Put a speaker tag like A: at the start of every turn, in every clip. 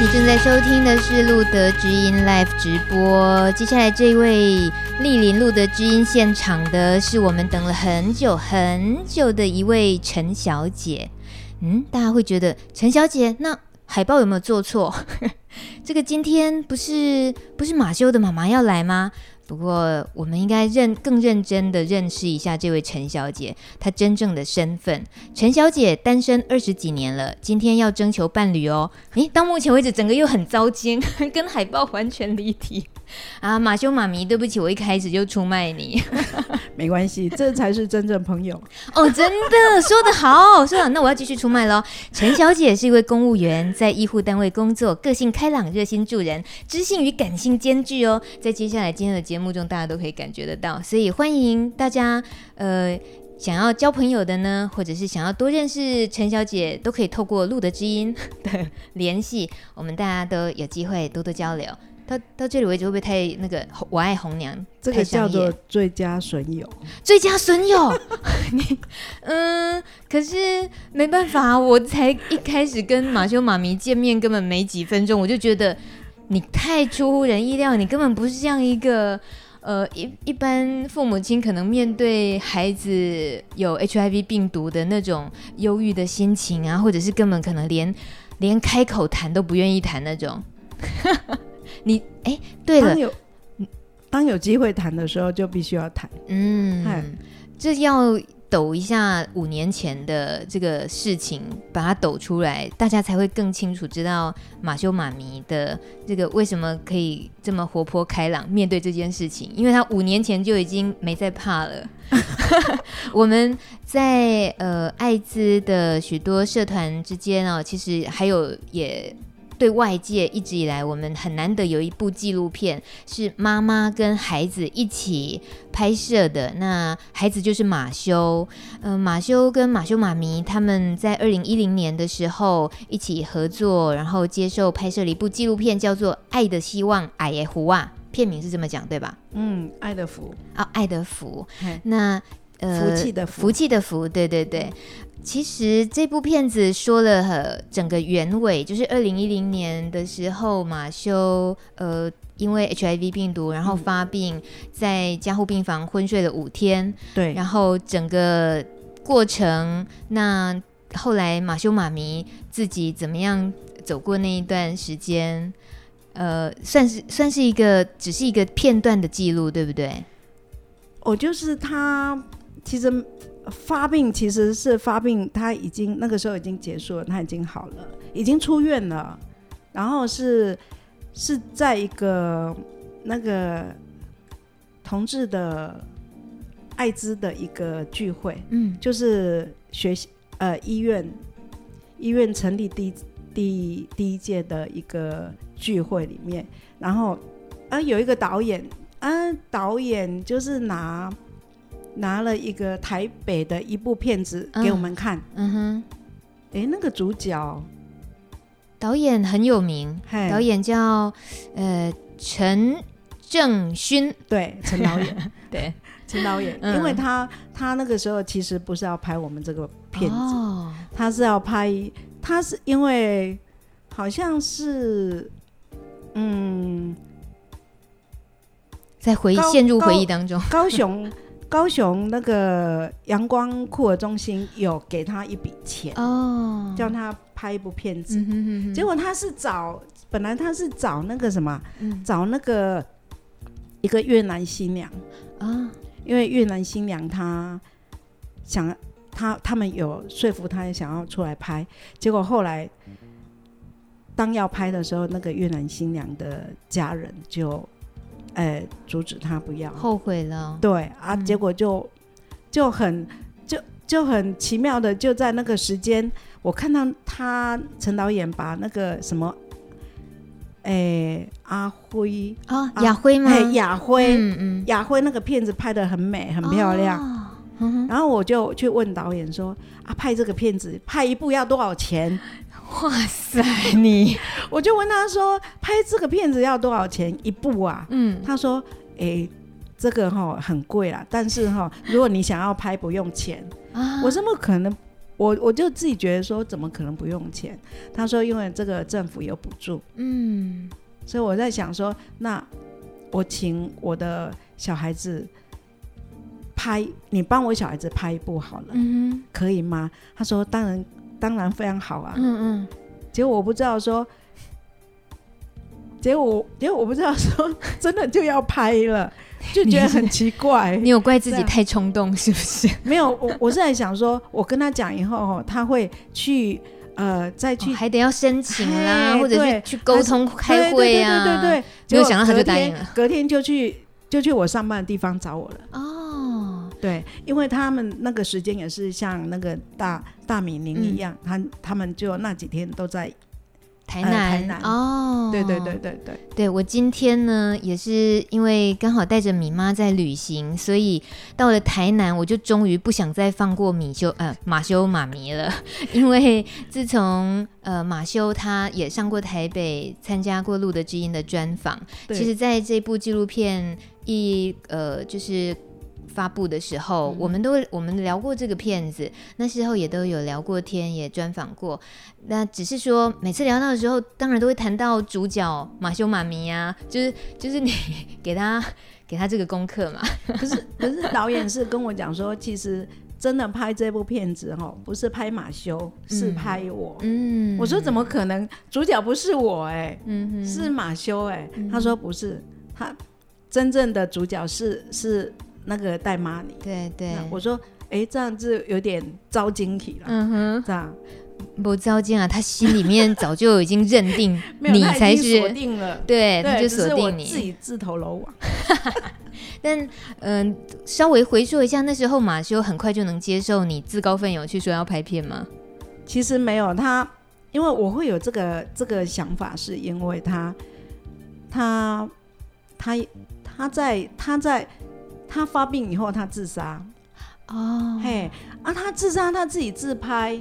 A: 你正在收听的是路德知音 Live 直播。接下来这位莅临路德知音现场的是我们等了很久很久的一位陈小姐。嗯，大家会觉得陈小姐，那海报有没有做错？这个今天不是不是马修的妈妈要来吗？不过，我们应该认更认真的认识一下这位陈小姐，她真正的身份。陈小姐单身二十几年了，今天要征求伴侣哦。诶，到目前为止，整个又很糟心，跟海报完全离题。啊，马修妈咪，对不起，我一开始就出卖你。
B: 没关系，这才是真正朋友
A: 哦！真的说得好，说得好，那我要继续出卖喽。陈小姐是一位公务员，在医护单位工作，个性开朗，热心助人，知性与感性兼具哦。在接下来今天的节目中，大家都可以感觉得到，所以欢迎大家，呃，想要交朋友的呢，或者是想要多认识陈小姐，都可以透过路德知音 的联系，我们大家都有机会多多交流。到到这里为止会不会太那个？我爱红娘，
B: 这个叫做最佳损友。
A: 最佳损友，你嗯，可是没办法，我才一开始跟马修妈咪见面，根本没几分钟，我就觉得你太出乎人意料，你根本不是这样一个呃一一般父母亲可能面对孩子有 HIV 病毒的那种忧郁的心情啊，或者是根本可能连连开口谈都不愿意谈那种。你哎，对了，
B: 当有当有机会谈的时候，就必须要谈。
A: 嗯，这要抖一下五年前的这个事情，把它抖出来，大家才会更清楚知道马修妈咪的这个为什么可以这么活泼开朗面对这件事情，因为他五年前就已经没在怕了。我们在呃艾滋的许多社团之间哦，其实还有也。对外界一直以来，我们很难得有一部纪录片是妈妈跟孩子一起拍摄的。那孩子就是马修，嗯、呃，马修跟马修妈咪他们在二零一零年的时候一起合作，然后接受拍摄了一部纪录片，叫做《爱的希望》，爱的福啊，片名是这么讲对吧？
B: 嗯，爱的福
A: 啊，爱的福。那呃，
B: 福气的福，
A: 福气的福，对对对。其实这部片子说了整个原委，就是二零一零年的时候，马修呃因为 HIV 病毒，然后发病，在加护病房昏睡了五天。
B: 对，
A: 然后整个过程，那后来马修妈咪自己怎么样走过那一段时间？呃，算是算是一个，只是一个片段的记录，对不对？
B: 我就是他，其实。发病其实是发病，他已经那个时候已经结束了，他已经好了，已经出院了。然后是是在一个那个同志的艾滋的一个聚会，嗯，就是学习呃医院医院成立第第第一届的一个聚会里面，然后啊有一个导演啊导演就是拿。拿了一个台北的一部片子给我们看，嗯，嗯哼，哎，那个主角。
A: 导演很有名，导演叫呃陈正勋，
B: 对，陈导演，
A: 对，
B: 陈导演，嗯，因为他他那个时候其实不是要拍我们这个片子，哦，他是要拍，他是因为好像是，嗯，
A: 在回忆陷入回忆当中，
B: 高，高雄。高雄那个阳光酷儿中心有给他一笔钱哦，叫他拍一部片子。嗯、哼哼哼，结果他是找，本来他是找那个什么，嗯、找那个一个越南新娘啊，哦，因为越南新娘她想她他们有说服她想要出来拍，结果后来当要拍的时候，那个越南新娘的家人就。哎、欸，阻止他不要，
A: 后悔了。
B: 对啊，嗯、结果就就很就就很奇妙的，就在那个时间，我看到他陈导演把那个什么，哎、欸，阿辉
A: 啊，亚辉吗？
B: 亚辉，嗯嗯，亚辉那个片子拍的很美，很漂亮。然后我就去问导演说：“啊，拍这个片子，拍一部要多少钱？”
A: 哇塞，你。
B: 我就问他说，拍这个片子要多少钱一部啊？嗯，他说，哎、欸，这个哈很贵啦，但是哈，如果你想要拍不用钱。啊，我怎么可能我我就自己觉得说，怎么可能不用钱？他说因为这个政府有补助，
A: 嗯，
B: 所以我在想说，那我请我的小孩子拍，你帮我小孩子拍一部好了，
A: 嗯哼，
B: 可以吗？他说当然，当然非常好啊，
A: 嗯嗯，
B: 结果我不知道说。结果我，结果我不知道说 真的就要拍了，就觉得很奇怪。
A: 你有怪自己太冲动是不是？
B: 没有，我我是在想说，我跟他讲以后，他会去呃再去、
A: 哦，还得要申请啦，或者是去沟通开会啊。
B: 对对对对，
A: 没有想到他就答应了，
B: 隔天就去就去我上班的地方找我了。
A: 哦，
B: 对，因为他们那个时间也是像那个大大米宁一样，他、嗯、他们就那几天都在。
A: 台南，呃、台南。哦，
B: 对对对对对，
A: 对我今天呢也是因为刚好带着米妈在旅行，所以到了台南，我就终于不想再放过米修呃马修妈咪了，因为自从呃马修他也上过台北参加过《路德知音》的专访，其实在这部纪录片一呃就是。发布的时候，嗯、我们都我们聊过这个片子，那时候也都有聊过天，也专访过。那只是说，每次聊到的时候，当然都会谈到主角马修马咪呀、啊，就是就是你给他 给他这个功课嘛。
B: 可是 可是导演是跟我讲说，其实真的拍这部片子哦，不是拍马修，是拍我。嗯，我说怎么可能？主角不是我哎、欸，嗯哼，是马修哎、欸。他说不是，他真正的主角是是。那个带妈你，
A: 对对，
B: 我说，哎、欸，这样子有点招晶体了，嗯哼，这样
A: 不遭晶啊，他心里面早就已经认定 你才是
B: 锁定了，
A: 对，他就锁定你，
B: 自己自投罗网。
A: 但嗯、呃，稍微回溯一下，那时候马修很快就能接受你自告奋勇去说要拍片吗？
B: 其实没有，他因为我会有这个这个想法，是因为他他他他在他在。他发病以后，他自杀。哦，嘿，啊，他自杀，他自己自拍。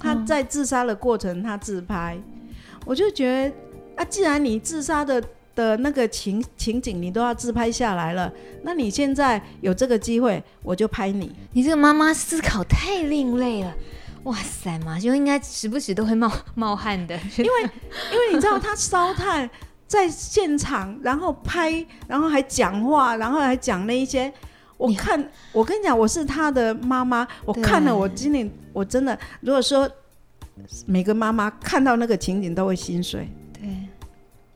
B: 他在自杀的过程，他自拍。哦、我就觉得，啊，既然你自杀的的那个情情景你都要自拍下来了，那你现在有这个机会，我就拍你。
A: 你这个妈妈思考太另类了。哇塞，马修应该时不时都会冒冒汗的，
B: 因为因为你知道他烧炭。在现场，然后拍，然后还讲话，然后还讲那一些。我看，我跟你讲，我是他的妈妈，我看了，我今年我真的，如果说每个妈妈看到那个情景都会心碎。
A: 对，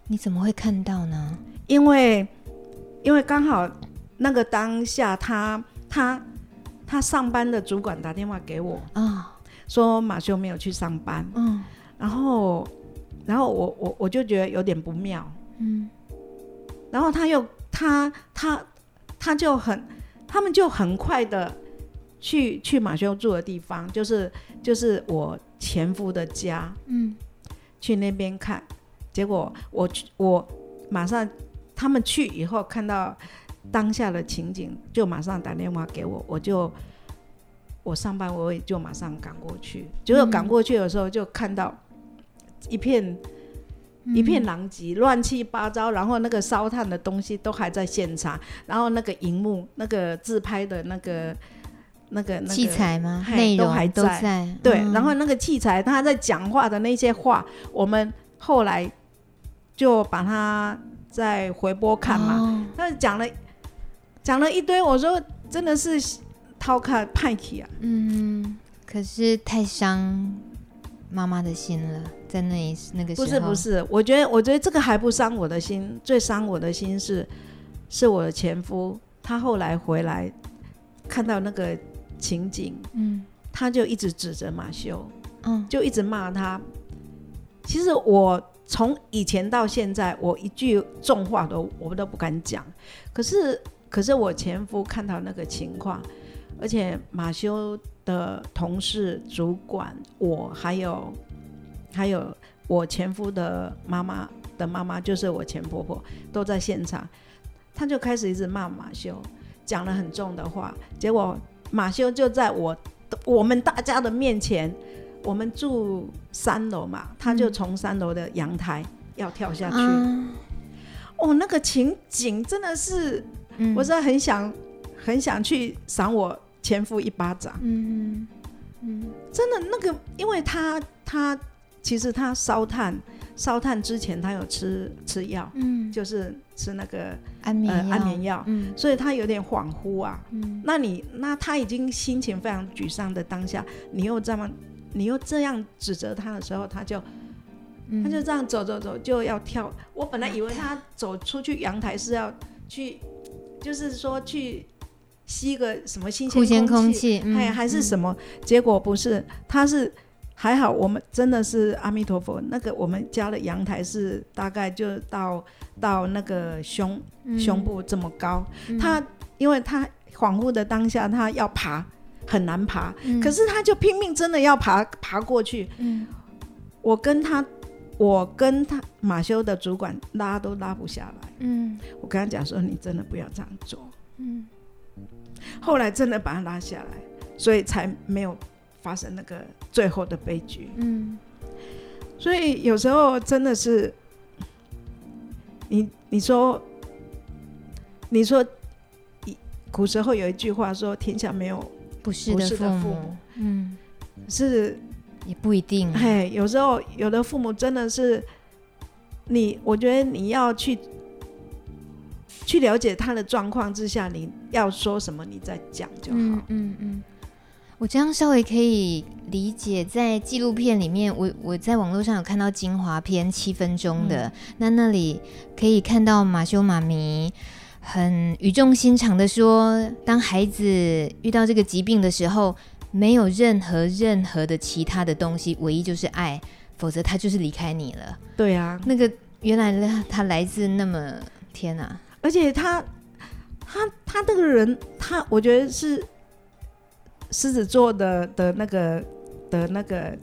A: 你怎么会看到呢？
B: 因为，因为刚好那个当下他，他他他上班的主管打电话给我啊，哦、说马修没有去上班。嗯，然后。然后我我我就觉得有点不妙，嗯，然后他又他他他就很，他们就很快的去去马修住的地方，就是就是我前夫的家，嗯，去那边看，结果我我马上他们去以后看到当下的情景，就马上打电话给我，我就我上班我也就马上赶过去，结果赶过去的时候就看到。一片一片狼藉，乱七八糟，然后那个烧炭的东西都还在现场，然后那个荧幕、那个自拍的那个、那个、那个
A: 器材吗？内容
B: 都还在。对，然后那个器材，他在讲话的那些话，我们后来就把它再回播看嘛。他讲了讲了一堆，我说真的是偷看派气啊。
A: 嗯，可是太伤妈妈的心了。在那那个
B: 不是不是，我觉得我觉得这个还不伤我的心，最伤我的心是是我的前夫，他后来回来看到那个情景，嗯，他就一直指责马修，嗯，就一直骂他。其实我从以前到现在，我一句重话都我都不敢讲。可是可是我前夫看到那个情况，而且马修的同事、主管，我还有。还有我前夫的妈妈的妈妈，就是我前婆婆，都在现场。他就开始一直骂马修，讲了很重的话。结果马修就在我我们大家的面前，我们住三楼嘛，他就从三楼的阳台要跳下去。嗯、哦，那个情景真的是，嗯、我真的很想很想去赏我前夫一巴掌。嗯嗯，真的那个，因为他他其实他烧炭烧炭之前他有吃吃药，嗯，就是吃那个
A: 安眠
B: 呃安眠药，
A: 嗯，
B: 所以他有点恍惚啊，嗯，那你那他已经心情非常沮丧的当下，你又这么你又这样指责他的时候，他就。他就这样走走走，就要跳。我本来以为他走出去阳台是要去，就是说去吸个什么新鲜空气，还、嗯、还是什么、嗯？结果不是，他是还好。我们真的是阿弥陀佛。那个我们家的阳台是大概就到到那个胸、嗯、胸部这么高。嗯、他因为他恍惚的当下，他要爬很难爬、嗯，可是他就拼命真的要爬爬过去。嗯，我跟他。我跟他马修的主管拉都拉不下来。嗯，我跟他讲说，你真的不要这样做。嗯，后来真的把他拉下来，所以才没有发生那个最后的悲剧。嗯，所以有时候真的是，你你说，你说，古时候有一句话说，天下没有
A: 不是的父母。嗯，
B: 是。
A: 也不一定，
B: 嘿，有时候有的父母真的是你，我觉得你要去去了解他的状况之下，你要说什么，你再讲就好。嗯
A: 嗯嗯，我这样稍微可以理解，在纪录片里面，我我在网络上有看到精华片七分钟的，嗯，那那里可以看到马修妈咪很语重心长的说，当孩子遇到这个疾病的时候。没有任何任何的其他的东西，唯一就是爱，否则他就是离开你了。
B: 对啊，
A: 那个原来他来自那么天啊，
B: 而且他他他这个人，他我觉得是狮子座的的那个的那个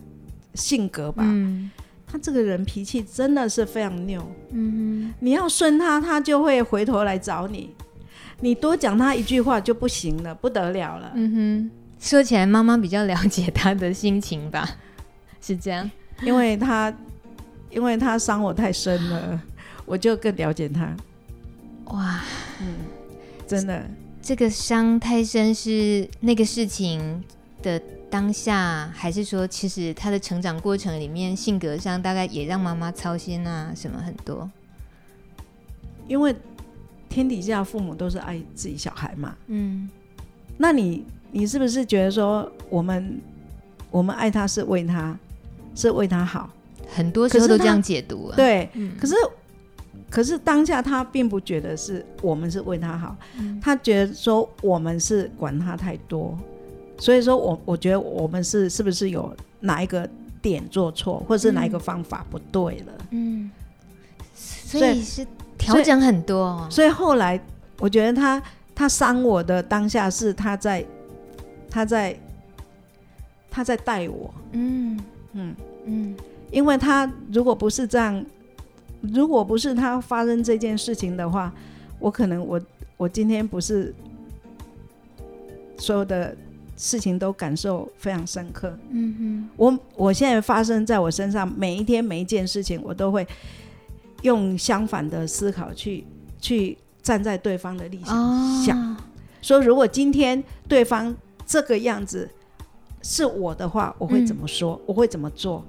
B: 性格吧。嗯，他这个人脾气真的是非常拗。嗯哼，你要顺他，他就会回头来找你。你多讲他一句话就不行了，不得了了。
A: 嗯哼。说起来，妈妈比较了解他的心情吧，是这样，
B: 因为他，因为他伤我太深了，我就更了解他。
A: 哇，
B: 嗯，真的，
A: 这个伤太深是那个事情的当下，还是说其实他的成长过程里面，性格上大概也让妈妈操心啊，什么很多？
B: 因为天底下父母都是爱自己小孩嘛，嗯，那你。你是不是觉得说我们我们爱他是为他是为他好？
A: 很多时候都这样解读啊。
B: 对，嗯、可是可是当下他并不觉得是我们是为他好，嗯、他觉得说我们是管他太多，所以说我我觉得我们是是不是有哪一个点做错，或者是哪一个方法不对了？嗯，
A: 所以是调整很多哦。
B: 所以后来我觉得他他伤我的当下是他在。他在，他在带我，嗯嗯嗯，因为他如果不是这样，如果不是他发生这件事情的话，我可能我我今天不是所有的事情都感受非常深刻，嗯哼，我我现在发生在我身上每一天每一件事情，我都会用相反的思考去去站在对方的立场想，哦，说如果今天对方。这个样子是我的话，我会怎么说？嗯、我会怎么做？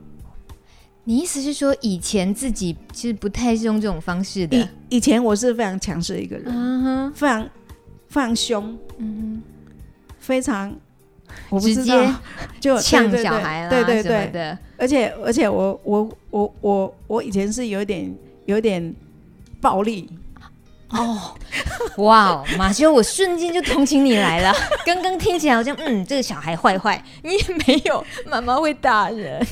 A: 你意思是说，以前自己其实不太是用这种方式的。
B: 以以前我是非常强势的一个人，嗯、非常非常凶，嗯，非常我不知道 就
A: 呛小孩了，
B: 对对对对，而且而且我我我我我以前是有点有点暴力。
A: 哦，哇哦，马修，我瞬间就同情你来了。刚刚听起来好像，嗯，这个小孩坏坏，你也没有，妈妈会打人，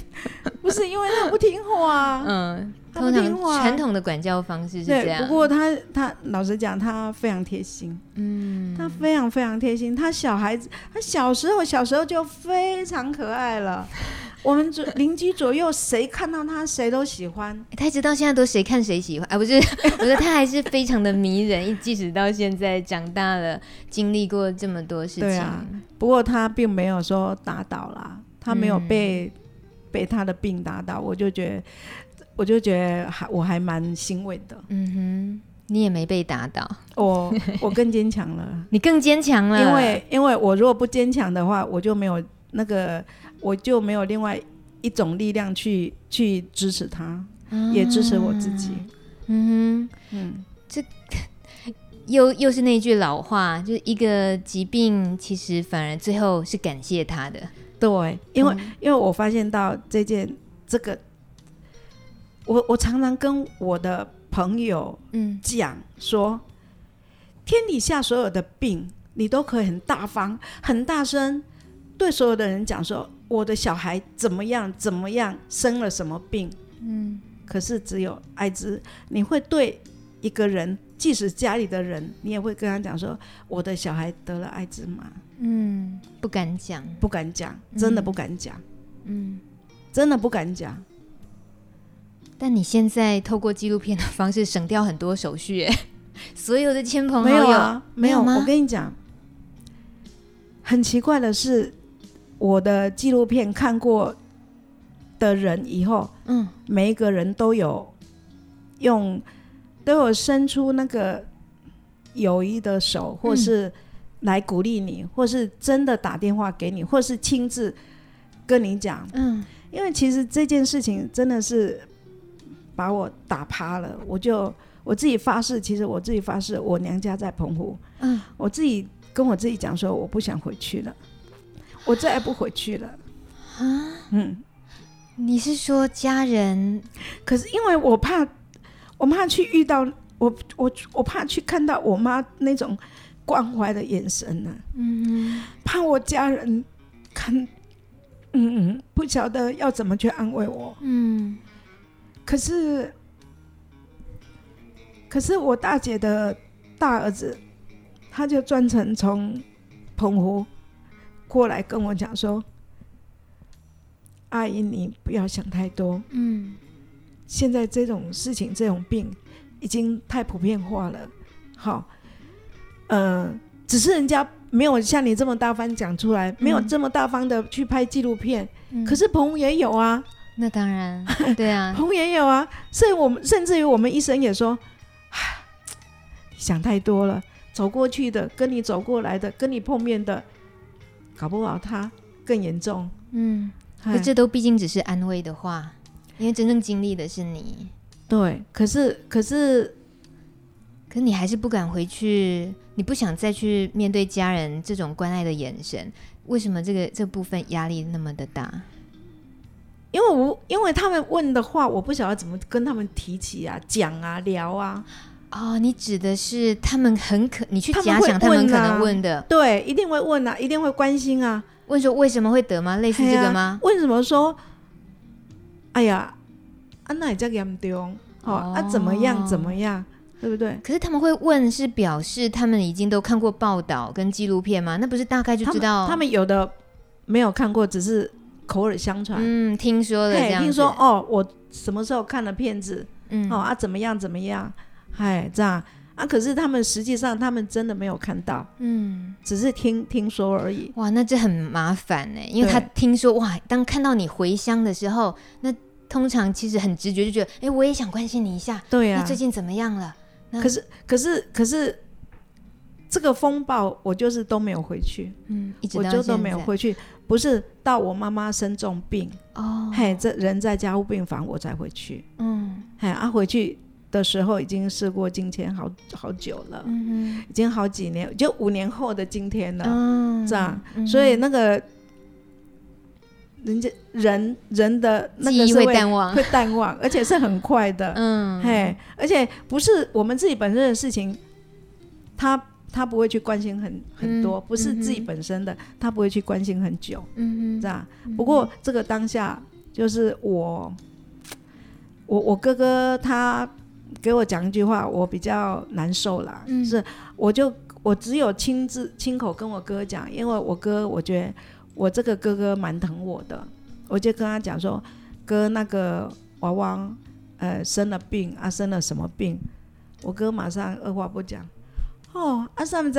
B: 不是因为他不听话，
A: 嗯，他不听话，传统的管教方式是这样。
B: 不过他他老实讲，他非常贴心，嗯，他非常非常贴心。他小孩子，他小时候小时候就非常可爱了。我们左邻居左右，谁看到他谁都喜欢。
A: 他一直到现在都谁看谁喜欢，啊，不是？我觉得他还是非常的迷人，即使到现在长大了，经历过这么多事情。对啊，
B: 不过他并没有说打倒啦，他没有被、嗯、被他的病打倒，我就觉得，我就觉得还我还蛮欣慰的。
A: 嗯哼，你也没被打倒，
B: 我我更坚强了，
A: 你更坚强了，
B: 因为因为我如果不坚强的话，我就没有。那个我就没有另外一种力量去去支持他，啊、也支持我自己。
A: 嗯哼，嗯，这又又是那句老话，就是一个疾病，其实反而最后是感谢他的。
B: 对，因为、嗯、因为我发现到这件这个，我我常常跟我的朋友嗯讲说，嗯、天底下所有的病，你都可以很大方、很大声对所有的人讲说，我的小孩怎么样怎么样，生了什么病，嗯。可是只有艾滋，你会对一个人，即使家里的人，你也会跟他讲说：“我的小孩得了艾滋吗？”
A: 嗯，不敢讲，
B: 不敢讲，真的不敢讲，嗯，真的不敢讲。
A: 但你现在透过纪录片的方式省掉很多手续，哎，所有的亲朋好友
B: 没有啊？没有吗？我跟你讲，很奇怪的是，我的纪录片看过。的人以后，嗯，每一个人都有用，都有伸出那个友谊的手，或是来鼓励你，嗯、或是真的打电话给你，或是亲自跟你讲，嗯，因为其实这件事情真的是把我打趴了，我就我自己发誓，其实我自己发誓，我娘家在澎湖，嗯，我自己跟我自己讲说，我不想回去了，我再也不回去了，啊，嗯。
A: 你是说家人？
B: 可是因为我怕，我怕去遇到我，我我怕去看到我妈那种关怀的眼神呢、啊。嗯，怕我家人看，嗯嗯，不晓得要怎么去安慰我。嗯，可是，可是我大姐的大儿子，他就专程从澎湖过来跟我讲说。阿姨，你不要想太多。嗯，现在这种事情、这种病已经太普遍化了。好，呃，只是人家没有像你这么大方讲出来，嗯、没有这么大方的去拍纪录片。嗯、可是澎湖也有啊。
A: 那当然，对啊，
B: 澎湖也有啊。所以我们甚至于我们医生也说，想太多了。走过去的，跟你走过来的，跟你碰面的，搞不好他更严重。嗯。
A: 可这都毕竟只是安慰的话，因为真正经历的是你。
B: 对，可是可是，
A: 可是你还是不敢回去，你不想再去面对家人这种关爱的眼神。为什么这个这部分压力那么的大？
B: 因为我因为他们问的话，我不晓得怎么跟他们提起啊、讲啊、聊啊。
A: 哦，你指的是他们很可，你去假想他们可能问的，
B: 对，一定会问啊，一定会关心啊。
A: 问说为什么会得吗？类似这个吗？
B: 为什么说？哎呀，啊那也叫严重，好啊，怎么样怎么样，对不对？
A: 可是他们会问，是表示他们已经都看过报道跟纪录片吗？那不是大概就知道？
B: 他们，有的没有看过，只是口耳相传。
A: 嗯，听说的这样。
B: 听说哦，我什么时候看了片子？嗯，哦啊，怎么样怎么样？哎，这样。啊！可是他们实际上，他们真的没有看到，嗯，只是听听说而已。
A: 哇，那这很麻烦呢，因为他听说哇，当看到你回乡的时候，那通常其实很直觉就觉得，哎，我也想关心你一下，对呀，你最近怎么样了？
B: 可是，可是，可是，这个风暴我就是都没有回去，嗯，一直我就都没有回去，不是到我妈妈生重病哦，嘿，这人在家务病房我才回去，嗯，嘿，啊，回去。的时候已经事过境迁，好好久了，嗯、已经好几年，就五年后的今天了，嗯、这样，嗯、所以那个人家人人的那个是会
A: 淡忘，
B: 会淡忘，而且是很快的，嗯，嘿，而且不是我们自己本身的事情，他他不会去关心很很多，嗯、不是自己本身的，嗯、他不会去关心很久，嗯哼。这样。不过这个当下就是我，我我哥哥他。给我讲一句话，我比较难受啦。嗯、是，我就我只有亲自亲口跟我哥讲，因为我哥我觉得我这个哥哥蛮疼我的，我就跟他讲说，哥那个娃娃呃生了病啊，生了什么病？我哥马上二话不讲，哦，啊什么子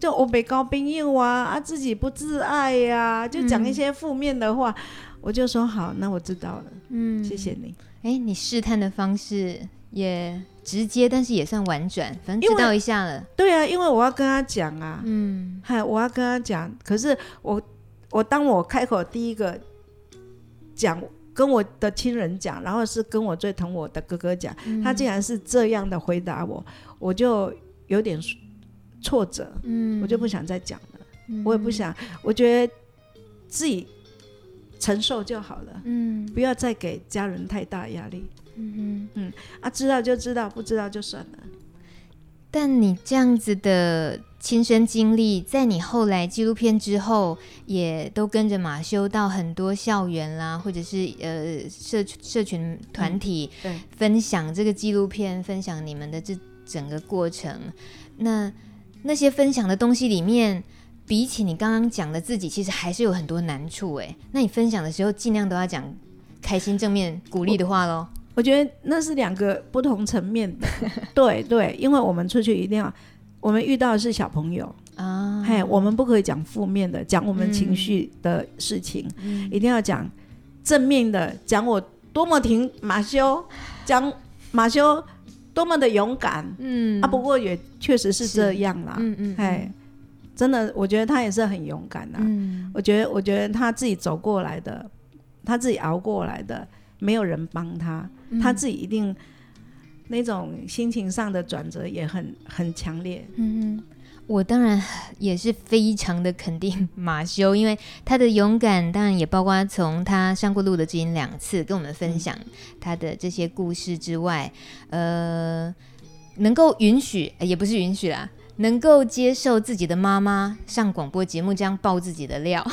B: 就我被交朋友啊，啊自己不自爱呀、啊，就讲一些负面的话，嗯、我就说好，那我知道了，嗯，谢谢你。
A: 哎，你试探的方式。也直接，但是也算婉转，反正知道一下了。
B: 对啊，因为我要跟他讲啊，嗯，嗨，我要跟他讲。可是我我当我开口第一个讲跟我的亲人讲，然后是跟我最疼我的哥哥讲，嗯、他竟然是这样的回答我，我就有点挫折，嗯，我就不想再讲了，嗯、我也不想，我觉得自己承受就好了，嗯，不要再给家人太大压力，嗯哼嗯，啊，知道就知道，不知道就算了。
A: 但你这样子的亲身经历，在你后来纪录片之后，也都跟着马修到很多校园啦，或者是呃社社群团体，对，分享这个纪录片，分享你们的这整个过程。那那些分享的东西里面，比起你刚刚讲的自己，其实还是有很多难处哎。那你分享的时候，尽量都要讲开心、正面、鼓励的话喽。
B: 我觉得那是两个不同层面的，对对，因为我们出去一定要，我们遇到的是小朋友。啊，嘿，我们不可以讲负面的，讲我们情绪的事情，嗯、一定要讲正面的，讲我多么挺马修，讲马修多么的勇敢，嗯。啊，不过也确实是这样啦，嗯嗯，嘿，真的，我觉得他也是很勇敢的，嗯，我觉得我觉得他自己走过来的，他自己熬过来的。没有人帮他，他自己一定那种心情上的转折也很很强烈。
A: 嗯，我当然也是非常的肯定马修，因为他的勇敢，当然也包括从他上过路德之音两次跟我们分享他的这些故事之外，呃，能够允许，也不是允许啦，能够接受自己的妈妈上广播节目这样爆自己的料。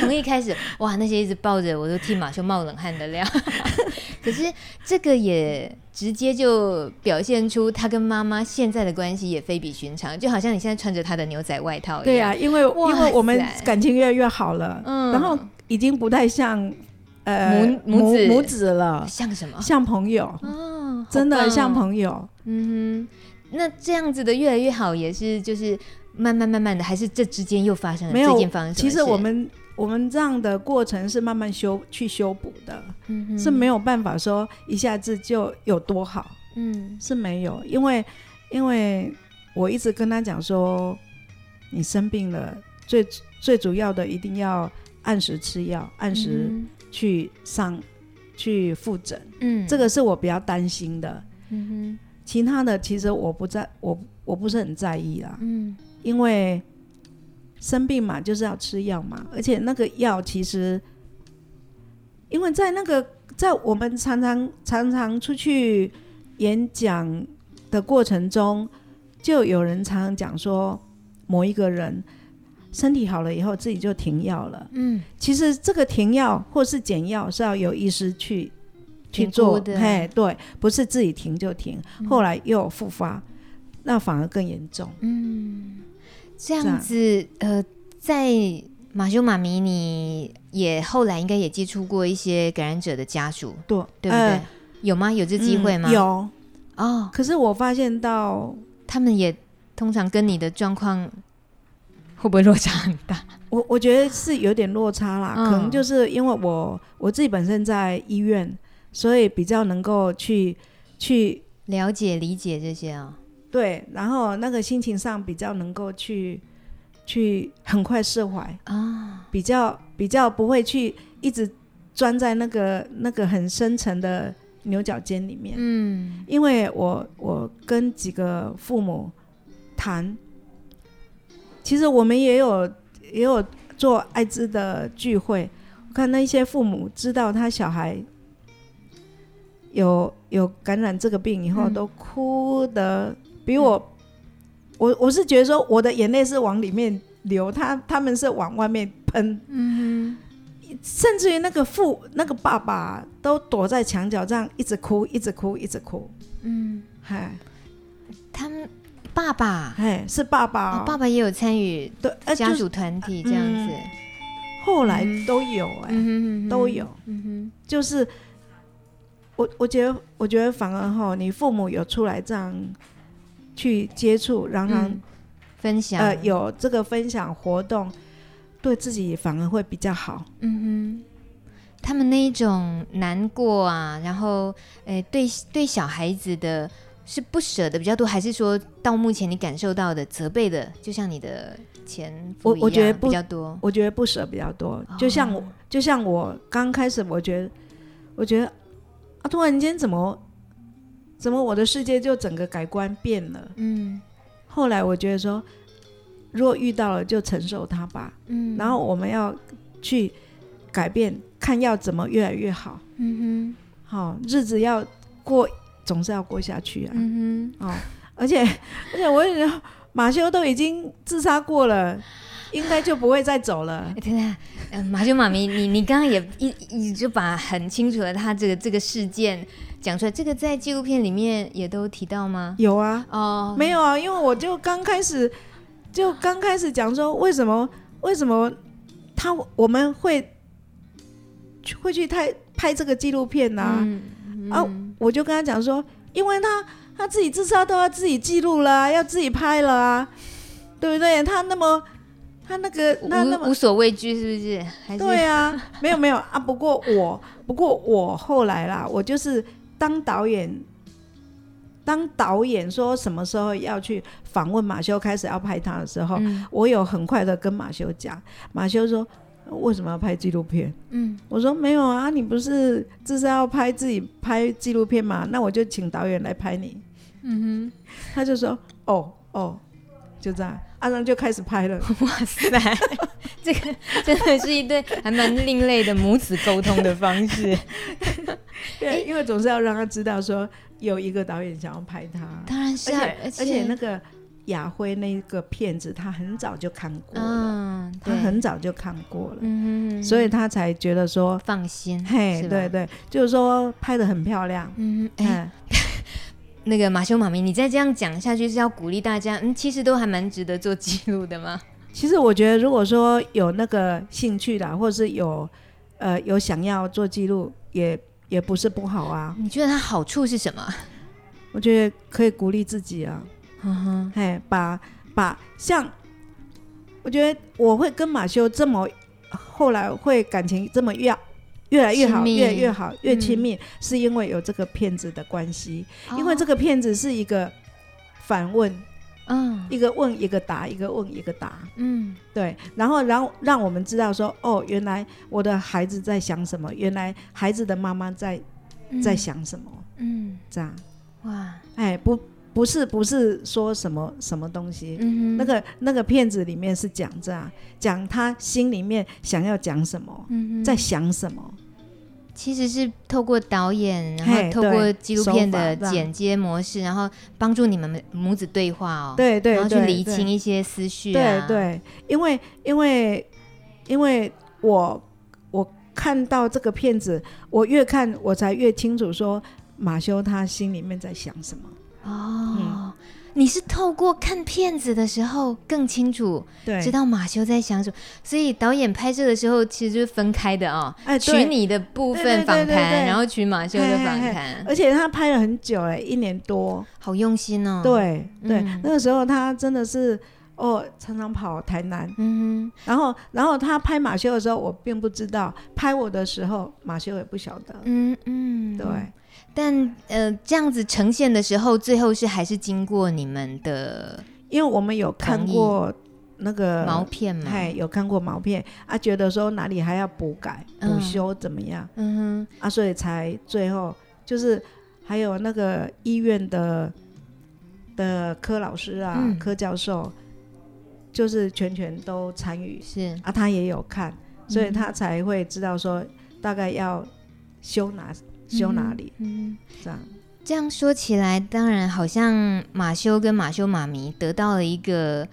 A: 从一开始，哇，那些一直抱着我都替马修冒冷汗的料，可是这个也直接就表现出他跟妈妈现在的关系也非比寻常，就好像你现在穿着他的牛仔外套一样。
B: 对啊，因为因为我们感情越来越好了，嗯，然后已经不太像呃母母子母子了，
A: 像什么？
B: 像朋友哦，真的像朋友。
A: 嗯哼，那这样子的越来越好，也是就是慢慢慢慢的，还是这之间又发生了这件发生事？
B: 其实我们。我们这样的过程是慢慢修去修补的，嗯、是没有办法说一下子就有多好，嗯，是没有，因为因为我一直跟他讲说，你生病了，最最主要的一定要按时吃药，按时去上、嗯、去复诊，嗯，这个是我比较担心的，嗯哼，其他的其实我不在，我我不是很在意啦，嗯，因为。生病嘛，就是要吃药嘛，而且那个药其实，因为在那个在我们常常常常出去演讲的过程中，就有人常常讲说，某一个人身体好了以后自己就停药了。嗯，其实这个停药或是减药是要有医师去去做哎，对，不是自己停就停，后来又复发，那反而更严重。嗯。
A: 这样子，呃，在马修妈咪，你也后来应该也接触过一些感染者的家属，对对不对？呃、有吗？有这机会吗？
B: 嗯、有哦。可是我发现到
A: 他们也通常跟你的状况会不会落差很大？
B: 我我觉得是有点落差啦，嗯、可能就是因为我我自己本身在医院，所以比较能够去去
A: 了解理解这些啊、哦。
B: 对，然后那个心情上比较能够去去很快释怀啊，比较比较不会去一直钻在那个那个很深沉的牛角尖里面。嗯，因为我我跟几个父母谈，其实我们也有也有做艾滋的聚会，我看那些父母知道他小孩有有感染这个病以后，都哭得。比我，嗯、我我是觉得说，我的眼泪是往里面流，他他们是往外面喷，嗯哼，甚至于那个父那个爸爸都躲在墙角这样一直哭，一直哭，一直哭，嗯，嗨，
A: 他们爸爸，
B: 哎，是爸爸、哦
A: 哦，爸爸也有参与对家属团体这样子，嗯、
B: 后来都有哎、欸，嗯、都有，嗯哼，就是我我觉得我觉得反而哈，你父母有出来这样。去接触，然后、嗯、
A: 分享，
B: 呃，有这个分享活动，对自己反而会比较好。
A: 嗯哼，他们那一种难过啊，然后，诶、欸，对对小孩子的是不舍的比较多，还是说到目前你感受到的责备的，就像你的前夫一样，
B: 我我觉得不
A: 比较多。
B: 我觉得不舍比较多，就像我，哦、就像我刚开始，我觉得，我觉得啊，突然间怎么，怎么我的世界就整个改观变了？嗯。后来我觉得说，如果遇到了就承受它吧。嗯。然后我们要去改变，看要怎么越来越好。嗯哼。好，日子要过。总是要过下去啊，嗯哼，哦，而且而且我也觉得马修都已经自杀过了，应该就不会再走了。
A: 嗯，马修妈咪，你你刚刚也一一就把很清楚的他这个这个事件讲出来，这个在纪录片里面也都提到吗？
B: 有啊，哦，没有啊，因为我就刚开始就刚开始讲说为什么为什么他我们会会去拍拍这个纪录片呢、啊？嗯嗯、啊。我就跟他讲说，因为他他自己自杀都要自己记录了、啊，要自己拍了啊，对不对？他那么他那个那那么
A: 无所畏惧，是不是？还是
B: 对啊，没有没有啊。不过我不过我后来啦，我就是当导演，当导演说什么时候要去访问马修，开始要拍他的时候，嗯、我有很快的跟马修讲，马修说。为什么要拍纪录片？嗯，我说没有啊，你不是这是要拍自己拍纪录片嘛？那我就请导演来拍你。嗯哼，他就说哦哦，就这样，阿郎就开始拍了。哇塞，
A: 这个真的是一对还蛮另类的母子沟通的方式。
B: 对，因为总是要让他知道说有一个导演想要拍他。
A: 当然是啊，
B: 而且，而且那个。亚辉那个片子，他很早就看过了，嗯、他很早就看过了，嗯、所以他才觉得说
A: 放心。
B: 嘿，对对，就是说拍的很漂亮。嗯，哎、欸，
A: 那个马修妈咪，你再这样讲下去是要鼓励大家，嗯，其实都还蛮值得做记录的吗？
B: 其实我觉得，如果说有那个兴趣的，或者是有呃有想要做记录，也也不是不好啊。
A: 你觉得它好处是什么？
B: 我觉得可以鼓励自己啊。嗯哼，嘿，把把像，我觉得我会跟马修这么，后来会感情这么越越来越好，越来越好，越亲密，嗯、是因为有这个骗子的关系。哦、因为这个骗子是一个反问，嗯，一个问一个答，一个问一个答，嗯，对。然后，然后让我们知道说，哦，原来我的孩子在想什么，原来孩子的妈妈在、嗯、在想什么，嗯，这样，哇，哎，不。不是不是说什么什么东西，嗯、哼那个那个片子里面是讲这样，讲他心里面想要讲什么，嗯、哼在想什么。
A: 其实是透过导演，然后透过纪录片的剪接模式，然后帮助你们母子对话哦，
B: 对对，
A: 然后去厘清一些思绪、啊。
B: 对对，因为因为因为我我看到这个片子，我越看我才越清楚说马修他心里面在想什么。
A: 哦，嗯、你是透过看片子的时候更清楚，对，知道马修在想什么。所以导演拍摄的时候其实就是分开的啊、哦，哎，取你的部分访谈，然后取马修的访谈。
B: 而且他拍了很久哎，一年多，
A: 好用心哦。
B: 对对，嗯、那个时候他真的是哦，常常跑台南。嗯哼，然后然后他拍马修的时候，我并不知道；拍我的时候，马修也不晓得。嗯嗯，对。
A: 但呃，这样子呈现的时候，最后是还是经过你们的，
B: 因为我们有看过那个
A: 毛片嘛，
B: 哎，有看过毛片啊，觉得说哪里还要补改、补修怎么样？嗯哼，啊，所以才最后就是还有那个医院的的柯老师啊，嗯、柯教授，就是全全都参与，
A: 是。
B: 啊，他也有看，所以他才会知道说大概要修哪。修哪里？嗯，这样
A: 这样说起来，当然好像马修跟马修妈咪得到了一个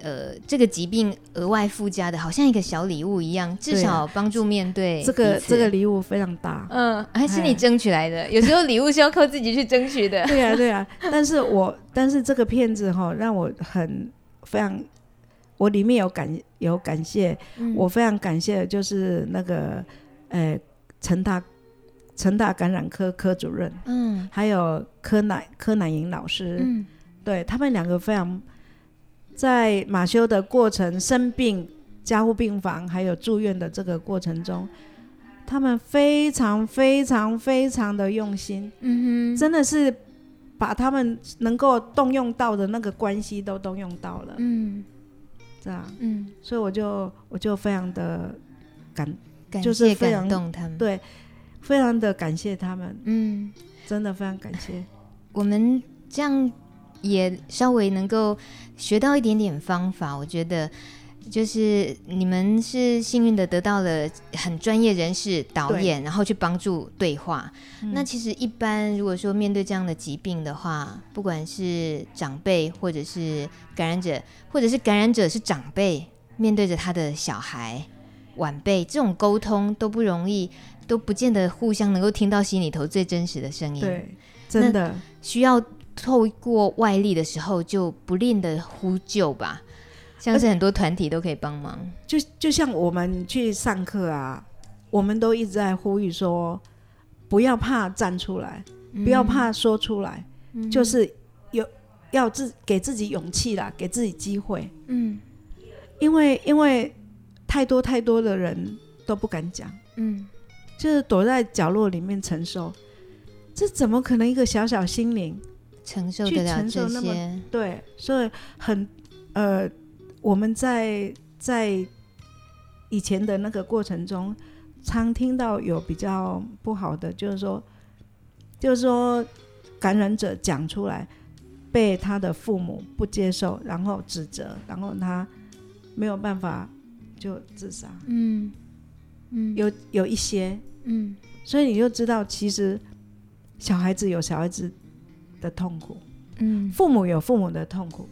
A: 呃这个疾病额外附加的，好像一个小礼物一样，至少帮助面对
B: 这个这个礼物非常大。
A: 嗯，还是你争取来的？有时候礼物是要靠自己去争取的。
B: 对啊，对啊。但是我但是这个片子哈，让我很非常，我里面有感有感谢，嗯、我非常感谢的就是那个呃陈大。成大感染科科主任，嗯，还有柯乃柯乃莹老师，嗯，对他们两个非常在马修的过程生病、加护病房还有住院的这个过程中，他们非常非常非常的用心，嗯哼，真的是把他们能够动用到的那个关系都动用到了，
A: 嗯，
B: 这样，
A: 嗯，
B: 所以我就我就非常的感，就是非常
A: 感动他们，
B: 对，非常的感谢他们，
A: 嗯，
B: 真的非常感谢。
A: 我们这样也稍微能够学到一点点方法，我觉得。就是你们是幸运的得到了很专业人士导演，然后去帮助对话。嗯、那其实一般如果说面对这样的疾病的话，不管是长辈或者是感染者，或者是感染者是长辈，面对着他的小孩、晚辈，这种沟通都不容易，都不见得互相能够听到心里头最真实的声音。
B: 对，真的
A: 需要透过外力的时候，就不吝的呼救吧。像是很多团体都可以帮忙，
B: 就就像我们去上课啊，我们都一直在呼吁说，不要怕站出来，嗯、不要怕说出来，嗯、就是有要自给自己勇气啦，给自己机会。嗯，因为因为太多太多的人都不敢讲，嗯，就是躲在角落里面承受，这怎么可能一个小小心灵
A: 承受得了这些？
B: 对，所以很呃。我们在在以前的那个过程中，常听到有比较不好的，就是说，就是说感染者讲出来，被他的父母不接受，然后指责，然后他没有办法就自杀。嗯嗯，有有一些，嗯，所以你就知道，其实小孩子有小孩子的痛苦，嗯，父母有父母的痛苦。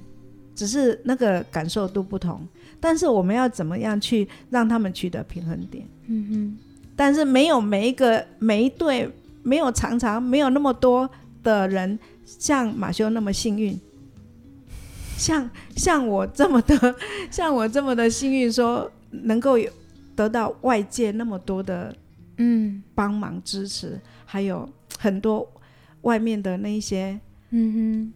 B: 只是那个感受度不同，但是我们要怎么样去让他们取得平衡点？嗯哼。但是没有每一个每一对，没有常常没有那么多的人像马修那么幸运，像像我这么的，像我这么的幸运，说能够有得到外界那么多的嗯帮忙支持，还有很多外面的那一些嗯
A: 哼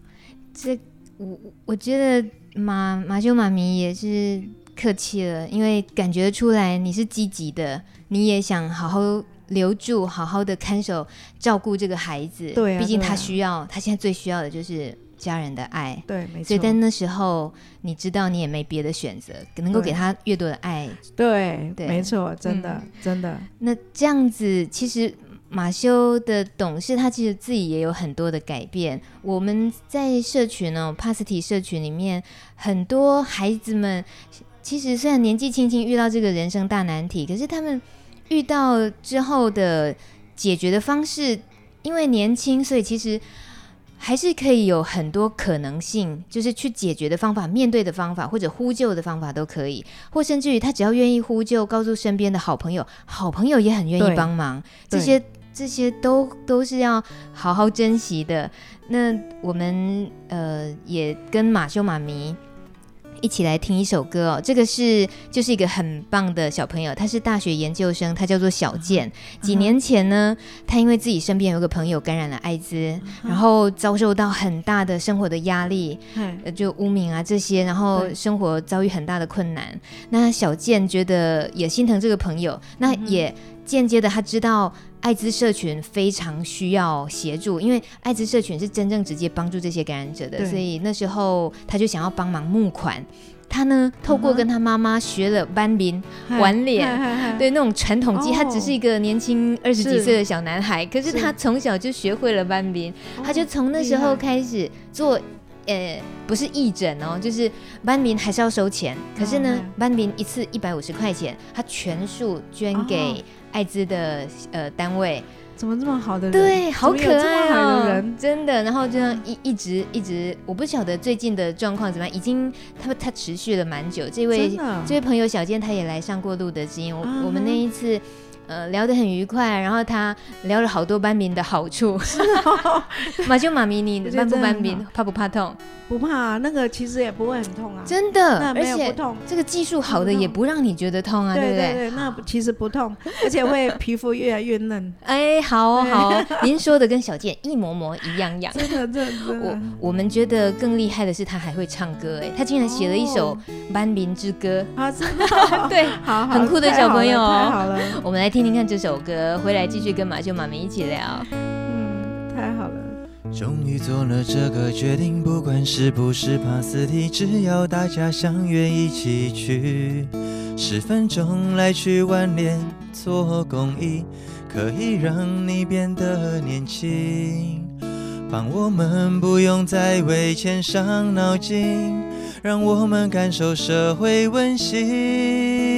A: 这。我我觉得马马修妈咪也是客气了，因为感觉出来你是积极的，你也想好好留住，好好的看守照顾这个孩子。
B: 对啊，
A: 毕竟他需要，他现在最需要的就是家人的爱。
B: 对，没错。
A: 所以在那时候，你知道你也没别的选择，能够给他越多的爱。
B: 对，对，没错，真的，嗯，真的。
A: 那这样子其实。马修的懂事，他其实自己也有很多的改变。我们在社群呢、哦，帕斯提社群里面，很多孩子们其实虽然年纪轻轻遇到这个人生大难题，可是他们遇到之后的解决的方式，因为年轻，所以其实还是可以有很多可能性，就是去解决的方法、面对的方法或者呼救的方法都可以，或甚至于他只要愿意呼救，告诉身边的好朋友，好朋友也很愿意帮忙，这些。这些都都是要好好珍惜的。那我们呃也跟马修妈咪一起来听一首歌哦。这个是就是一个很棒的小朋友，他是大学研究生，他叫做小健。Uh-huh. 几年前呢，他因为自己身边有个朋友感染了艾滋，uh-huh. 然后遭受到很大的生活的压力，uh-huh. 就污名啊这些，然后生活遭遇很大的困难。Uh-huh. 那小健觉得也心疼这个朋友，那也间接的他知道。艾滋社群非常需要协助，因为艾滋社群是真正直接帮助这些感染者的，所以那时候他就想要帮忙募款。他呢，透过跟他妈妈学了斑民、玩脸，对那种传统技，他只是一个年轻二十几岁的小男孩，可是他从小就学会了斑民，他就从那时候开始做，呃，不是义诊哦，就是斑民还是要收钱，可是呢，斑民一次一百五十块钱，他全数捐给。艾滋的呃单位，
B: 怎么这么好的人？
A: 对，好可爱哦，人真的。然后就像一一直一直，我不晓得最近的状况怎么样，已经他他持续了蛮久。这位这位朋友小健他也来上过路德之音，我、uh-huh. 我们那一次。呃，聊得很愉快，然后他聊了好多斑饼的好处。马修妈咪，你斑不斑饼？怕不怕痛？
B: 不怕，那个其实也不会很痛啊。
A: 真的，而且这个技术好的也不让你觉得痛啊，对不对？对对，
B: 那其实不痛，而且会皮肤越来越嫩。
A: 哎，好哦好哦，您说的跟小健一模模一样样。
B: 真的真的。
A: 我我们觉得更厉害的是他还会唱歌，哎，他竟然写了一首班民之歌
B: 啊！真的，
A: 对，
B: 好，
A: 很酷的小朋友
B: 好了，
A: 我们来听听看这首歌，回来继续跟马修妈咪一起聊。
B: 嗯，太好了。
C: 终于做了这个决定，不管是不是帕斯提，只要大家相约一起去，十分钟来去万联做公益，可以让你变得年轻，帮我们不用再为钱伤脑筋，让我们感受社会温馨。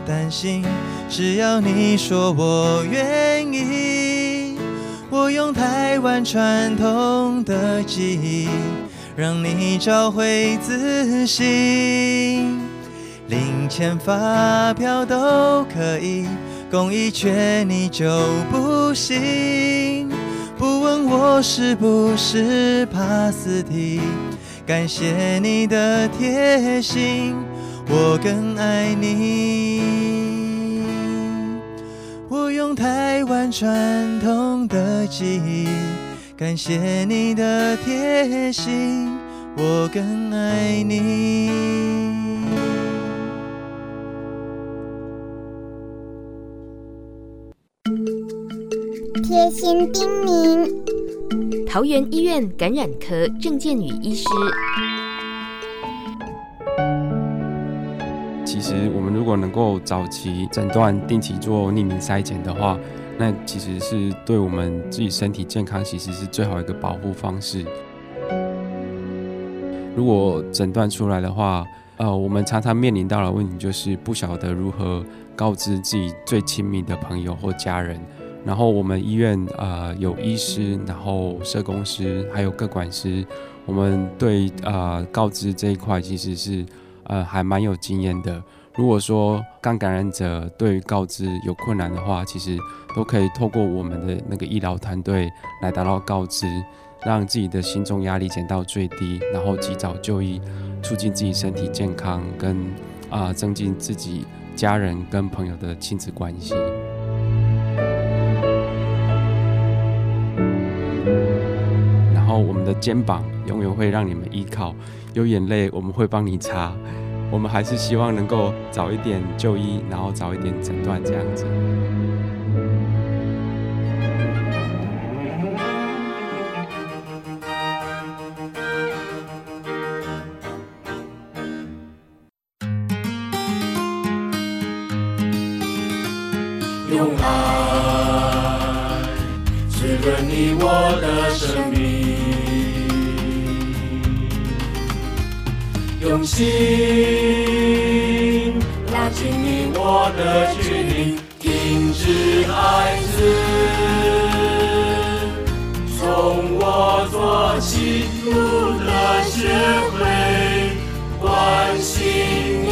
C: 担心，只要你说我愿意，我用台湾传统的记忆，让你找回自信。零钱发票都可以，公益缺你就不行。不问我是不是帕斯提。感谢你的贴心，我更爱你。我用台湾传统的记忆，感谢你的贴心，我更爱你。
D: 贴心叮咛。
E: 桃园医院感染科郑建宇医师，
F: 其实我们如果能够早期诊断、定期做匿名筛检的话，那其实是对我们自己身体健康，其实是最好一个保护方式。如果诊断出来的话，呃，我们常常面临到的问题就是不晓得如何告知自己最亲密的朋友或家人。然后我们医院啊、呃、有医师，然后社工师，还有各管师，我们对啊、呃、告知这一块其实是呃还蛮有经验的。如果说刚感染者对于告知有困难的话，其实都可以透过我们的那个医疗团队来达到告知，让自己的心中压力减到最低，然后及早就医，促进自己身体健康，跟啊、增进自己家人跟朋友的亲子关系。后我们的肩膀永远会让你们依靠，有眼泪我们会帮你擦。我们还是希望能够早一点就医，然后早一点诊断这样子。
G: 用爱滋润你我的生命。用心拉近你我的距离，停止孩子，从我做起，路德学会关心你。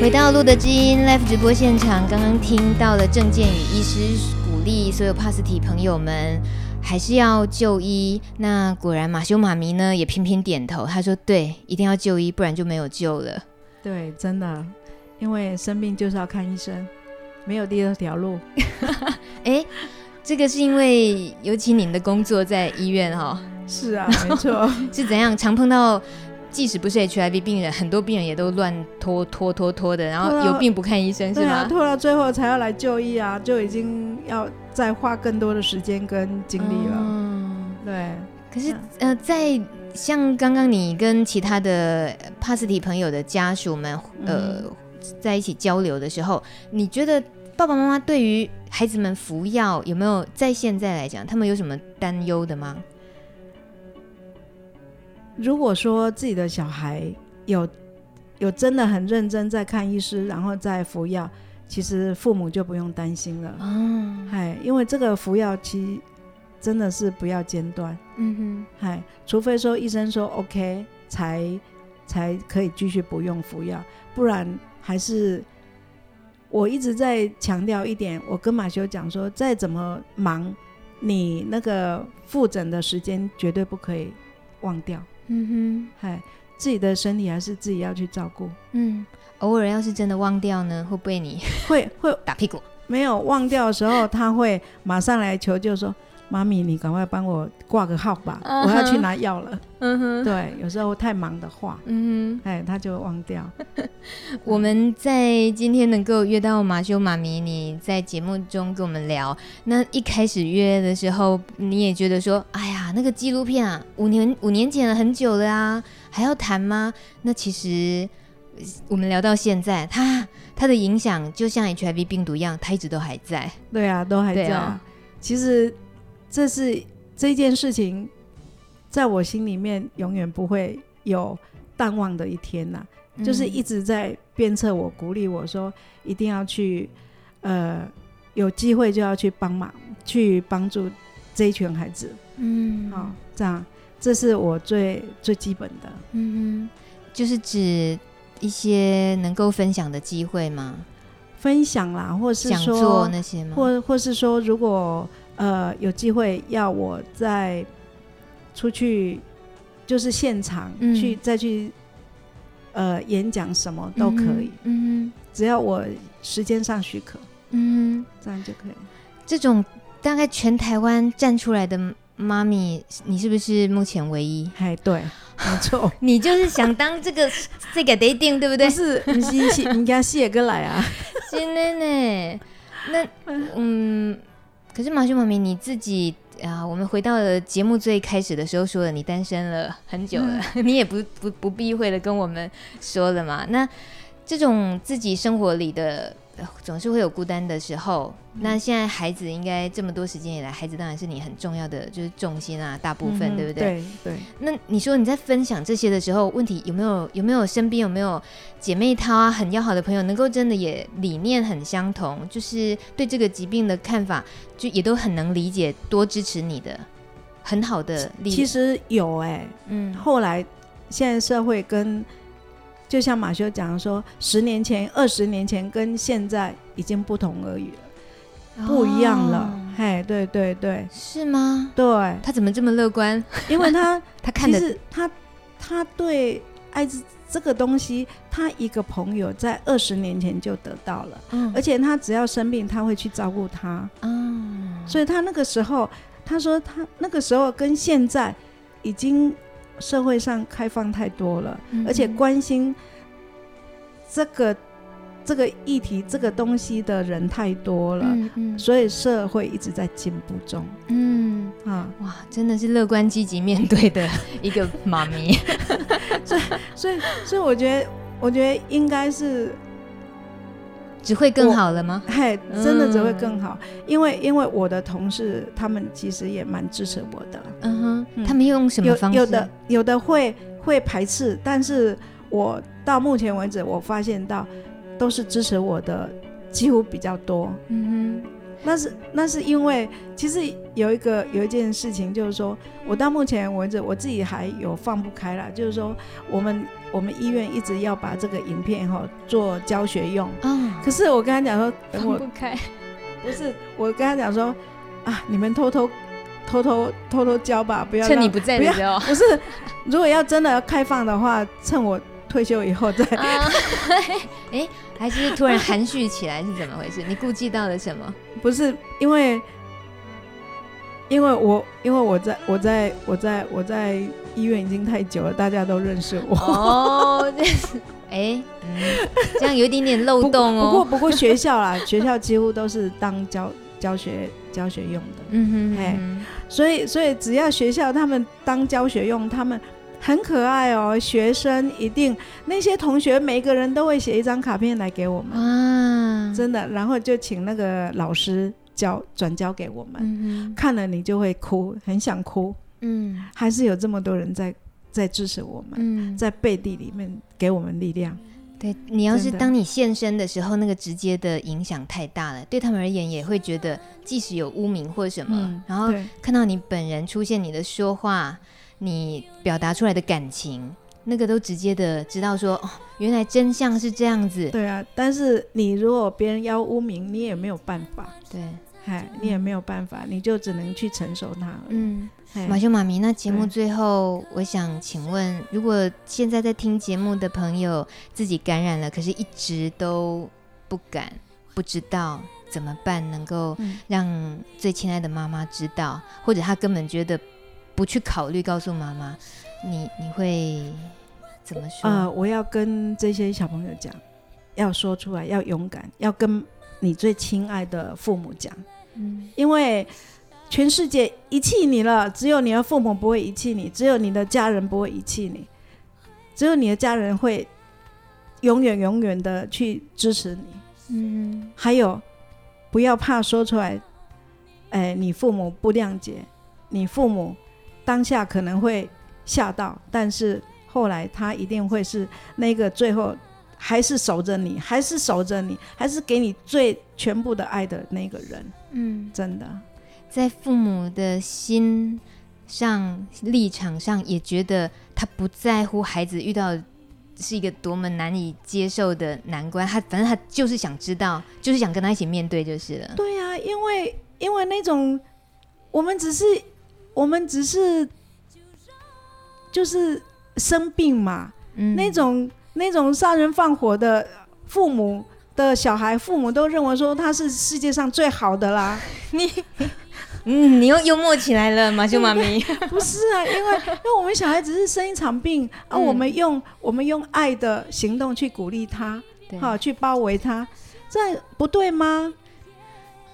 A: 回到路的基因 Live 直播现场，刚刚听到了郑建宇医师鼓励所有帕斯提朋友们。还是要就医。那果然马修妈咪呢也频频点头，他说：“对，一定要就医，不然就没有救了。”
B: 对，真的，因为生病就是要看医生，没有第二条路。
A: 哎，这个是因为尤其您的工作在医院哈、哦。
B: 是啊，没错。
A: 是怎样？常碰到，即使不是 HIV 病人，很多病人也都乱拖拖拖拖的，然后有病不看医生，是吗？
B: 拖到最后才要来就医啊，就已经要。再花更多的时间跟精力了。嗯，对。
A: 可是，呃，在像刚刚你跟其他的帕斯提朋友的家属们，呃，在一起交流的时候，你觉得爸爸妈妈对于孩子们服药有没有在现在来讲，他们有什么担忧的吗？
B: 如果说自己的小孩有有真的很认真在看医师，然后再服药。其实父母就不用担心了，嗯，嗨，因为这个服药期真的是不要间断，嗯哼，嗨，除非说医生说 OK 才才可以继续不用服药，不然还是我一直在强调一点，我跟马修讲说，再怎么忙，你那个复诊的时间绝对不可以忘掉，嗯哼，嗨，自己的身体还是自己要去照顾，嗯。
A: 偶尔要是真的忘掉呢，会不会你
B: 会会
A: 打屁股？
B: 没有忘掉的时候，他会马上来求救说：“妈咪，你赶快帮我挂个号吧，uh huh. 我要去拿药了。嗯哼、uh，huh. 对，有时候太忙的话，嗯哼，哎，他就忘掉。
A: 我们在今天能够约到马修妈咪，你在节目中跟我们聊，那一开始约的时候，你也觉得说，哎呀，那个纪录片啊，五年五年前了，很久了啊，还要谈吗？那其实我们聊到现在，他他的影响就像 HIV 病毒一样，他一直都还在。
B: 对啊，都还在。啊、其实。这是这件事情，在我心里面永远不会有淡忘的一天呐、啊，嗯、就是一直在鞭策我、鼓励我说，一定要去，呃，有机会就要去帮忙，去帮助这一群孩子。嗯，好、哦，这样，这是我最最基本的。
A: 嗯，就是指一些能够分享的机会吗？
B: 分享啦，或是
A: 说那些吗？
B: 或或是说，如果。呃，有机会要我再出去，就是现场去、嗯、再去呃演讲什么都可以，嗯，嗯，只要我时间上许可，嗯，这样就可以。
A: 这种大概全台湾站出来的妈咪，你是不是目前唯一？
B: 哎，对，没错，
A: 你就是想当这个 这个得定，对不对？
B: 不是，你你你家谢哥来啊，
A: 真的呢，那嗯。可是马修妈咪，你自己啊，我们回到了节目最开始的时候说了，你单身了很久了，嗯、你也不不不避讳的跟我们说了嘛。那这种自己生活里的。总是会有孤单的时候。那现在孩子应该这么多时间以来，孩子当然是你很重要的就是重心啊，大部分、嗯、对不对？
B: 对对。
A: 那你说你在分享这些的时候，问题有没有有没有身边有没有姐妹淘啊，很要好的朋友，能够真的也理念很相同，就是对这个疾病的看法，就也都很能理解，多支持你的，很好的。
B: 其实有哎、欸，嗯，后来现在社会跟。就像马修讲说，十年前、二十年前跟现在已经不同而已了，不一样了。哦、嘿，对对对，
A: 是吗？
B: 对，
A: 他怎么这么乐观？
B: 因为他
A: 他看的
B: 是他他对艾滋这个东西，他一个朋友在二十年前就得到了，嗯，而且他只要生病，他会去照顾他，嗯，所以他那个时候，他说他那个时候跟现在已经。社会上开放太多了，嗯、而且关心这个这个议题、这个东西的人太多了，嗯嗯、所以社会一直在进步中。嗯
A: 啊，哇，真的是乐观积极面对的一个妈咪。
B: 所以，所以，所以，我觉得，我觉得应该是。
A: 只会更好了吗？
B: 嘿，真的只会更好，嗯、因为因为我的同事他们其实也蛮支持我的。嗯哼，
A: 嗯他们用什么方式？
B: 有，有的有的会会排斥，但是我到目前为止，我发现到都是支持我的，几乎比较多。嗯哼，那是那是因为其实有一个有一件事情，就是说我到目前为止，我自己还有放不开啦，就是说我们。我们医院一直要把这个影片哈做教学用，嗯，可是我跟他讲说，等我
A: 不开，
B: 不是我跟他讲说，啊，你们偷偷偷偷偷偷教吧，不要
A: 趁你不在的时候，
B: 不是，如果要真的要开放的话，趁我退休以后再。哎、
A: 嗯，还是突然含蓄起来是怎么回事？你顾忌到了什么？
B: 不是因为。因为我因为我在我在我在我在医院已经太久了，大家都认识我。哦，
A: 这样有一点点漏洞哦。
B: 不，不过不过学校啦，学校几乎都是当教教学教学用的。嗯哼，哎，所以所以只要学校他们当教学用，他们很可爱哦。学生一定那些同学每个人都会写一张卡片来给我们啊，真的，然后就请那个老师。交转交给我们，嗯、看了你就会哭，很想哭。嗯，还是有这么多人在在支持我们，嗯、在背地里面给我们力量。
A: 对，你要是当你现身的时候，那个直接的影响太大了，对他们而言也会觉得，即使有污名或什么，嗯、然后看到你本人出现，你的说话，你表达出来的感情，那个都直接的知道说，哦，原来真相是这样子。
B: 对啊，但是你如果别人要污名，你也没有办法。
A: 对。
B: 嗨，你也没有办法，你就只能去承受它。嗯，
A: 嘿马修妈咪，那节目最后，我想请问，如果现在在听节目的朋友自己感染了，可是一直都不敢、不知道怎么办能够
B: 嗯。
A: 让最亲爱的妈妈知道，或者他根本觉得不去考虑告诉妈妈，你你会怎么说？
B: 呃，我要跟这些小朋友讲，要说出来，要勇敢，要跟你最亲爱的父母讲，
A: 嗯。
B: 因为全世界遗弃你了，只有你的父母不会遗弃你，只有你的家人不会遗弃你，只有你的家人会永远永远的去支持你。
A: 嗯
B: 还有，不要怕说出来，哎，你父母不谅解，你父母当下可能会吓到，但是后来他一定会是那个最后还是守着你，还是守着你，还是给你最全部的爱的那个人，
A: 嗯，
B: 真的。
A: 在父母的心上立场上，也觉得他不在乎孩子遇到是一个多么难以接受的难关，他反正他就是想知道，就是想跟他一起面对就是了。
B: 对呀、因为因为那种我们只是我们只是就是生病嘛，
A: 嗯
B: 那种那种杀人放火的父母的小孩，父母都认为说他是世界上最好的啦。
A: 嗯，你又幽默起来了，马修妈咪。
B: 不是啊，因为因为我们小孩子是生一场病，啊，
A: 嗯。
B: 我们用我们用爱的行动去鼓励他，
A: 对。
B: 好去包围他，这不对吗？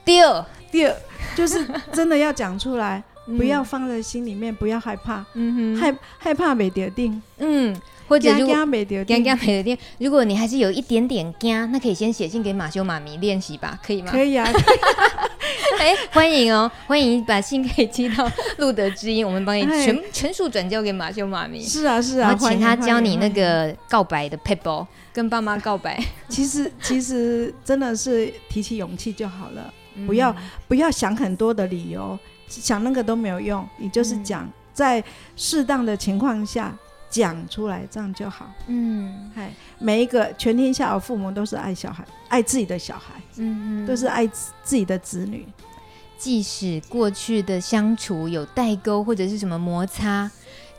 A: 第二，
B: 第二就是真的要讲出来，不要
A: 嗯
B: 放在心里面，不要害怕，
A: 嗯哼，
B: 害害怕没得定，
A: 嗯，或者
B: 惊
A: 如果你还是有一点点惊，那可以先写信给马修妈咪练习吧，可以吗？
B: 可以啊，
A: 哎，欢迎哦，欢迎把信可以寄到路德之音，我们帮你
B: 哎
A: 全全数转交给马修妈咪。
B: 是啊是啊，
A: 然后请他教你那。个告白的 paper，跟爸妈告白，
B: 其实其实真的是提起勇气就好了，
A: 嗯
B: 不要不要想很多的理由，想那个都没有用，你就是
A: 嗯
B: 讲，在适当的情况下讲出来，这样就好。
A: 嗯
B: 嗨，每一个全天下的父母都是爱小孩，爱自己的小孩，
A: 嗯嗯
B: 都是爱自自己的子女。
A: 即使过去的相处有代沟或者是什么摩擦，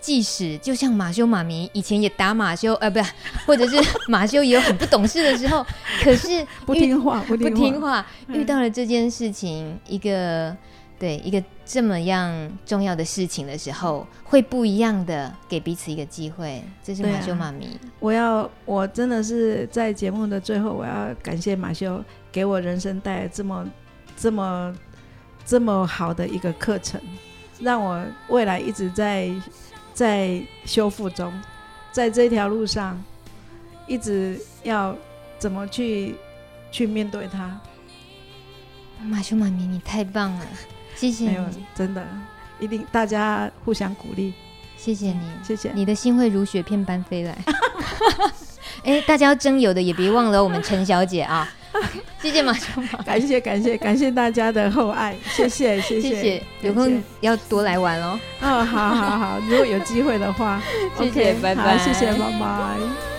A: 即使就像马修妈咪以前也打马修，呃，不是，或者是马修也有很不懂事的时候，可是
B: 不听话，不
A: 不
B: 听
A: 听话，
B: 嗯
A: 遇到了这件事情，一个对一个这么样重要的事情的时候，会不一样的给彼此一个机会。这是马修妈咪，
B: 我要，我真的是在节目的最后，我要感谢马修给我人生带来这么、这么、这么好的一个课程，让我未来一直在在修复中，在这条路上，一直要怎么去去面对它。
A: 马修妈咪，你太棒了，谢谢
B: 没有
A: 你，，
B: 真的，一定大家互相鼓励，
A: 谢谢你，
B: 谢谢。
A: 你的心会如雪片般飞来。哎，大家要征友的也别忘了我们陈小姐啊，谢谢马修妈咪。
B: 感谢感谢感谢大家的厚爱，谢谢谢
A: 谢谢，有空要多来玩哦。
B: 哦，好好好，如果有机会的话
A: 谢谢
B: OK，
A: 拜拜
B: 好谢谢，拜拜。